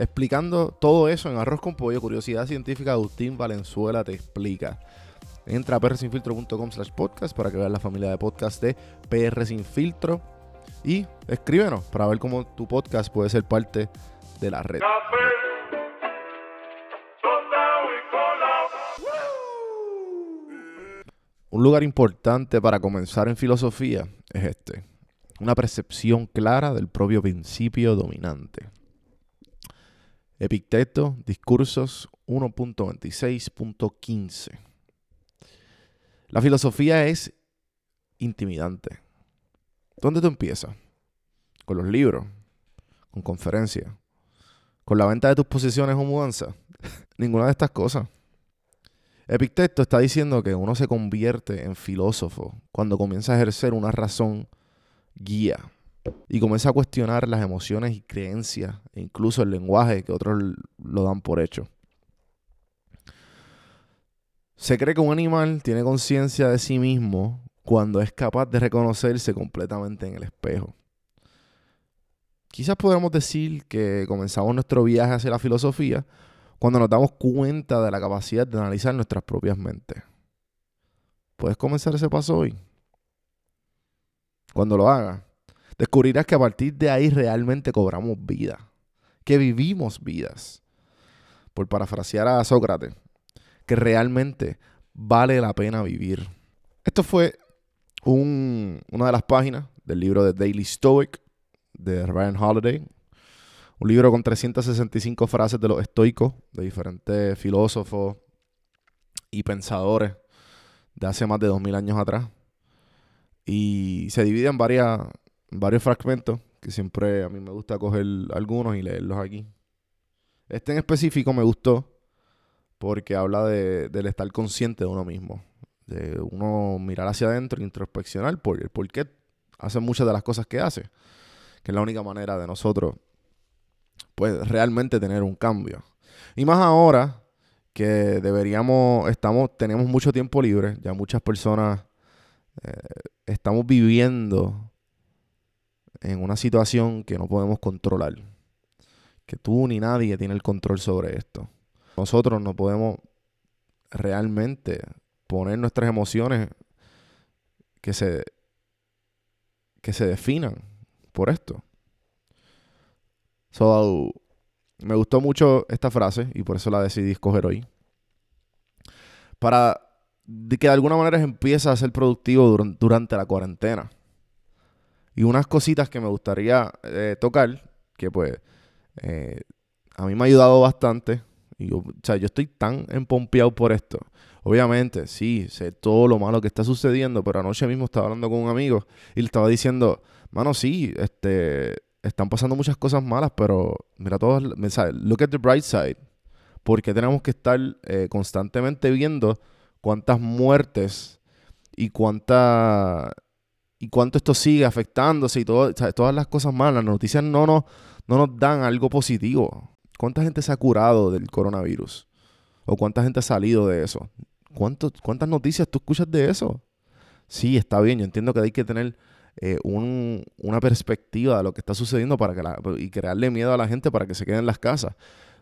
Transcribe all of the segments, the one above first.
explicando todo eso en Arroz con Pollo, Curiosidad Científica, Agustín Valenzuela te explica. Entra a prsinfiltro.com slash podcast para que veas la familia de podcast de PR Sin Filtro y escríbenos para ver cómo tu podcast puede ser parte de la red. Un lugar importante para comenzar en filosofía es este. Una percepción clara del propio principio dominante. Epicteto, Discursos 1.26.15. La filosofía es intimidante. ¿Dónde tú empiezas? Con los libros, con conferencias, con la venta de tus posiciones o mudanza. Ninguna de estas cosas. Epicteto está diciendo que uno se convierte en filósofo cuando comienza a ejercer una razón guía y comienza a cuestionar las emociones y creencias, e incluso el lenguaje que otros lo dan por hecho. Se cree que un animal tiene conciencia de sí mismo cuando es capaz de reconocerse completamente en el espejo. Quizás podamos decir que comenzamos nuestro viaje hacia la filosofía cuando nos damos cuenta de la capacidad de analizar nuestras propias mentes. ¿Puedes comenzar ese paso hoy? Cuando lo hagas, descubrirás que a partir de ahí realmente cobramos vida, que vivimos vidas. Por parafrasear a Sócrates, que realmente vale la pena vivir. Esto fue una de las páginas del libro de Daily Stoic de Ryan Holiday. Un libro con 365 frases de los estoicos, de diferentes filósofos y pensadores de hace más de 2000 años atrás. Y se divide en varias, varios fragmentos que siempre a mí me gusta coger algunos y leerlos aquí. Este en específico me gustó porque habla de, del estar consciente de uno mismo, de uno mirar hacia adentro, introspeccionar por, por qué hace muchas de las cosas que hace, que es la única manera de nosotros pues realmente tener un cambio. Y más ahora que deberíamos, estamos, tenemos mucho tiempo libre, ya muchas personas eh, estamos viviendo en una situación que no podemos controlar. Que tú ni nadie tiene el control sobre esto. Nosotros no podemos realmente poner nuestras emociones que se, que se definan por esto. So, me gustó mucho esta frase y por eso la decidí escoger hoy. Para que de alguna manera empiece a ser productivo durante la cuarentena. Y unas cositas que me gustaría eh, tocar, que pues eh, a mí me ha ayudado bastante. Y yo, o sea, yo estoy tan empompeado por esto. Obviamente, sí, sé todo lo malo que está sucediendo, pero anoche mismo estaba hablando con un amigo y le estaba diciendo, mano, sí, este, están pasando muchas cosas malas, pero mira todos, look at the bright side. Porque tenemos que estar eh, constantemente viendo cuántas muertes y cuánta y cuánto esto sigue afectándose y todas las cosas malas. Las noticias no nos, no nos dan algo positivo. ¿Cuánta gente se ha curado del coronavirus? ¿O cuánta gente ha salido de eso? ¿Cuántas noticias tú escuchas de eso? Sí, está bien, yo entiendo que hay que tener eh, una perspectiva de lo que está sucediendo para que y crearle miedo a la gente para que se queden en las casas.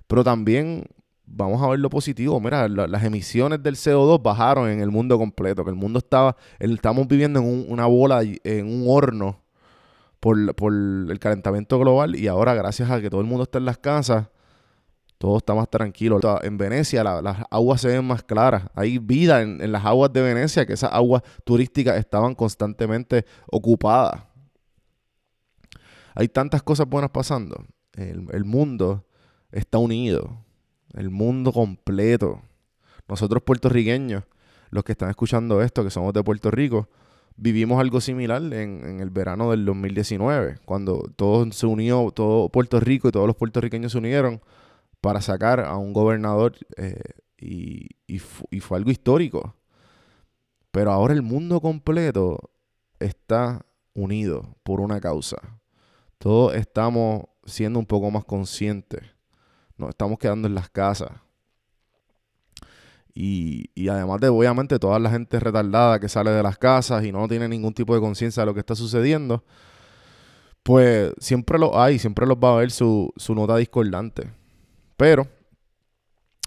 Pero también vamos a ver lo positivo. Mira, las emisiones del CO2 bajaron en el mundo completo, que el mundo estaba, estamos viviendo en una bola, en un horno por el calentamiento global y ahora gracias a que todo el mundo está en las casas, todo está más tranquilo. En Venecia las aguas se ven más claras. Hay vida en, las aguas de Venecia, que esas aguas turísticas estaban constantemente ocupadas. Hay tantas cosas buenas pasando. El, mundo está unido. El mundo completo. Nosotros puertorriqueños, los que están escuchando esto, que somos de Puerto Rico, vivimos algo similar en, en, el verano del 2019, cuando todo se unió, todo Puerto Rico y todos los puertorriqueños se unieron para sacar a un gobernador eh, y, y, fue algo histórico. Pero ahora el mundo completo está unido por una causa. Todos estamos siendo un poco más conscientes. Nos estamos quedando en las casas. Y, y, además de, obviamente, toda la gente retardada que sale de las casas y no tiene ningún tipo de conciencia de lo que está sucediendo, pues siempre lo hay, siempre los va a ver su, su nota discordante. Pero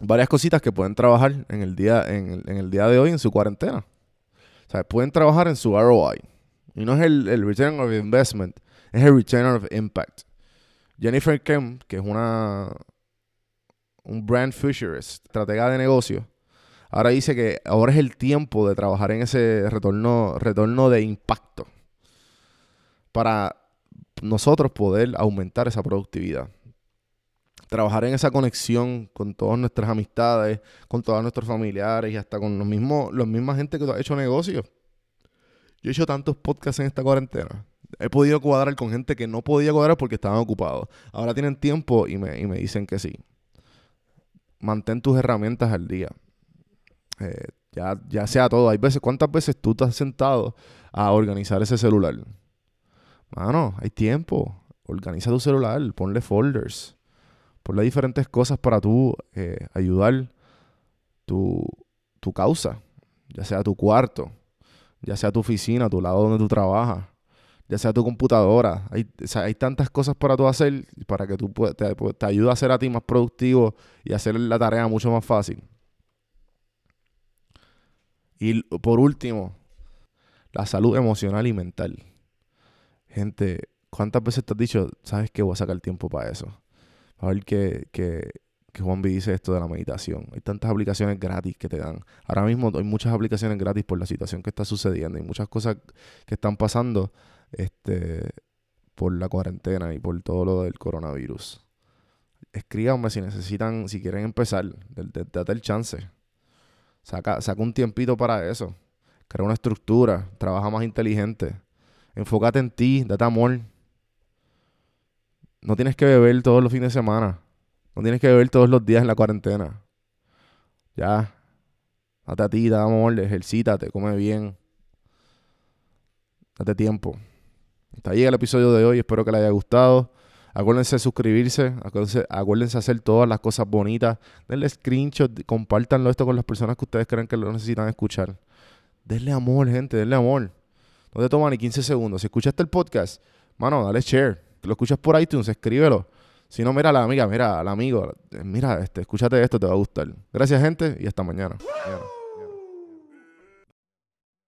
varias cositas que pueden trabajar en el día, en el, día de hoy en su cuarentena. O sea, pueden trabajar en su ROI. Y no es el, el Return of Investment, es el Return of Impact. Jennifer Kemp, que es una un brand futurist, estratega de negocio, ahora dice que ahora es el tiempo de trabajar en ese retorno, retorno de impacto para nosotros poder aumentar esa productividad trabajar en esa conexión con todas nuestras amistades, con todos nuestros familiares y hasta con los mismos, los misma gente que ha hecho negocios. Yo he hecho tantos podcasts en esta cuarentena. He podido cuadrar con gente que no podía cuadrar porque estaban ocupados. Ahora tienen tiempo y me, dicen que sí. Mantén tus herramientas al día. Eh, ya, ya sea todo. Hay veces, ¿cuántas veces tú has sentado a organizar ese celular? Mano, hay tiempo. Organiza tu celular, ponle folders las diferentes cosas para tú eh, ayudar tu, tu causa, ya sea tu cuarto, ya sea tu oficina, tu lado donde tú trabajas, ya sea tu computadora. Hay, hay tantas cosas para tú hacer para que tú te, te ayude a ser a ti más productivo y hacer la tarea mucho más fácil. Y por último, la salud emocional y mental. Gente, ¿cuántas veces te has dicho, sabes que voy a sacar tiempo para eso? a ver que, que, que Juan B dice esto de la meditación. Hay tantas aplicaciones gratis que te dan. Ahora mismo hay muchas aplicaciones gratis por la situación que está sucediendo y muchas cosas que están pasando este, por la cuarentena y por todo lo del coronavirus. Escríbanme si necesitan, si quieren empezar, date el chance. Saca, saca un tiempito para eso. Crea una estructura, trabaja más inteligente. Enfócate en ti, date amor. No tienes que beber todos los fines de semana. No tienes que beber todos los días en la cuarentena. Ya. Date a ti, date amor, ejercítate, come bien. Date tiempo. Hasta ahí el episodio de hoy. Espero que les haya gustado. Acuérdense de suscribirse. Acuérdense, acuérdense de hacer todas las cosas bonitas. Denle screenshot. Compártanlo esto con las personas que ustedes creen que lo necesitan escuchar. Denle amor, gente. Denle amor. No te toma ni 15 segundos. Si escuchaste el podcast, mano, dale share lo escuchas por iTunes, escríbelo. Si no, mira a la amiga, mira al amigo, mira, este, escúchate esto, te va a gustar. Gracias, gente, y hasta mañana.